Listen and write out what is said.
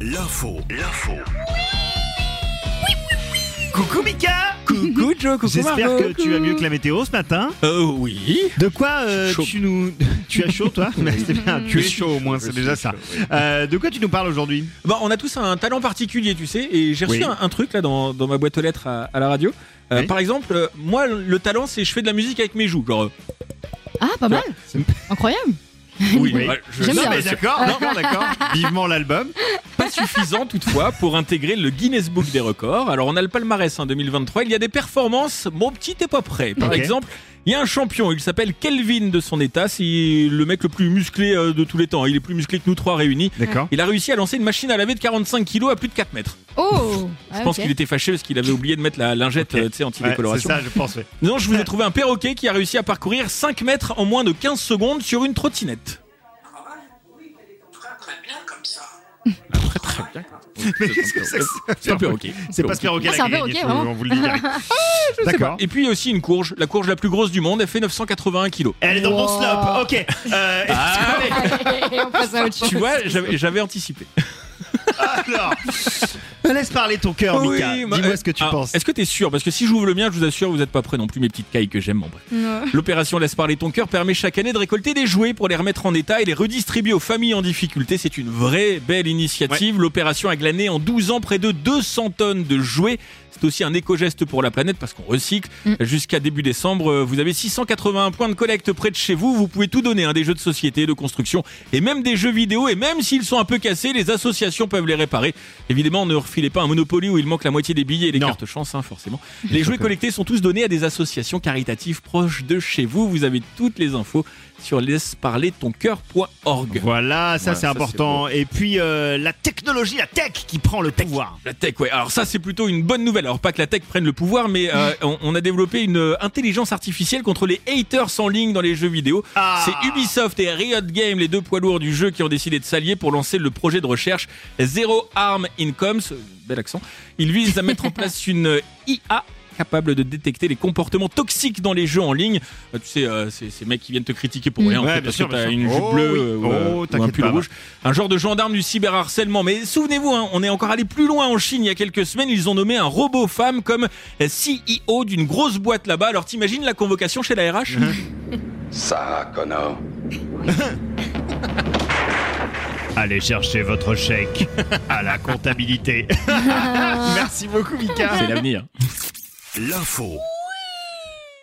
L'info, l'info. Coucou Mika Coucou Joe, coucou J'espère que tu vas mieux que la météo ce matin. Euh, oui. De quoi euh, Chaud. tu nous... Tu as chaud toi Mais C'est bien, tu es chaud au moins, c'est déjà ça. chaud, oui. Euh, de quoi tu nous parles aujourd'hui? Bon, on a tous un talent particulier, tu sais, et j'ai reçu Oui. un, un truc là dans, dans ma boîte aux lettres à, à la radio. Euh, Oui. Par exemple, euh, moi, le talent, c'est je fais de la musique avec mes joues. Genre, euh, Ah, pas mal. Incroyable. oui, Oui. ouais, je- J'aime Non bien. mais d'accord, d'accord, d'accord. Vivement l'album. Suffisant toutefois pour intégrer le Guinness Book des records. Alors on a le palmarès en 2023, il y a des performances, mon petit est pas prêt. Par exemple, il y a un champion, il s'appelle Kelvin de son état, c'est le mec le plus musclé euh, de tous les temps, il est plus musclé que nous trois réunis. D'accord. Il a réussi à lancer une machine à laver de 45 kilos à plus de 4 mètres. Oh Je pense qu'il était fâché parce qu'il avait oublié de mettre la lingette Ok. euh, tu sais, Ouais, c'est anti-décoloration. ça, je pense. ouais. non, je vous ai trouvé un perroquet qui a réussi à parcourir 5 mètres en moins de 15 secondes sur une trottinette. Mais qu'est-ce que c'est que ça C'est un perroquet. C'est pas ce perroquet Ah, c'est un a perroquet, je- vraiment on vous le dit direct. D'accord. Et puis aussi une courge, la courge la plus grosse du monde, elle fait 981 kilos. Elle est dans mon slope. Ok. Euh, on passe à autre chose. Tu vois, j'avais j'avais anticipé. alors, laisse parler ton cœur, Mika. Oui, Dis-moi euh, ce que tu ah, penses. Est-ce que t'es sûr? Parce que si j'ouvre le mien, je vous assure, vous n'êtes pas prêts non plus, mes petites cailles que j'aime. L'opération Laisse parler ton cœur permet chaque année de récolter des jouets pour les remettre en état et les redistribuer aux familles en difficulté. C'est une vraie belle initiative. L'opération a glané en 12 ans près de 200 tonnes de jouets. C'est aussi un éco-geste pour la planète parce qu'on recycle. Mm. Jusqu'à début décembre, euh, vous avez 681 points de collecte près de chez vous. Vous pouvez tout donner, hein, des jeux de société, de construction et même des jeux vidéo. Et même s'ils sont un peu cassés, les associations peuvent les réparer. Évidemment, ne refilez pas un Monopoly où il manque la moitié des billets et les Non. cartes chance, hein, forcément. Les jouets collectés sont tous donnés à des associations caritatives proches de chez vous. Vous avez toutes les infos sur laisseparlertoncoeur.org. Voilà, ça c'est important. Et puis euh, la technologie, la tech qui prend le pouvoir. La tech, ouais. Alors ça, c'est plutôt une bonne nouvelle. Alors pas que la tech prenne le pouvoir, mais euh, on, on a développé une euh, intelligence artificielle contre les haters en ligne dans les jeux vidéo. Ah. C'est Ubisoft et Riot Games, les deux poids lourds du jeu, qui ont décidé de s'allier pour lancer le projet de recherche Zero Arm Incomes. Bel accent. Ils visent à mettre en place une IA capable de détecter les comportements toxiques dans les jeux en ligne. Euh, tu sais, euh, ces mecs qui viennent te critiquer pour Mm. rien, en Ouais, fait, bien parce sûr, que t'as une jupe Oh bleue oui. euh, ou, Oh, ou un pull pas, rouge. Un genre de gendarme du cyberharcèlement. Mais souvenez-vous, hein, on est encore allé plus loin en Chine il y a quelques semaines. Ils ont nommé un robot femme comme CEO d'une grosse boîte là-bas. Alors t'imagines la convocation chez la RH Ça, Connor. Allez chercher votre chèque à la comptabilité. Merci beaucoup, Mika. C'est l'avenir. L'info,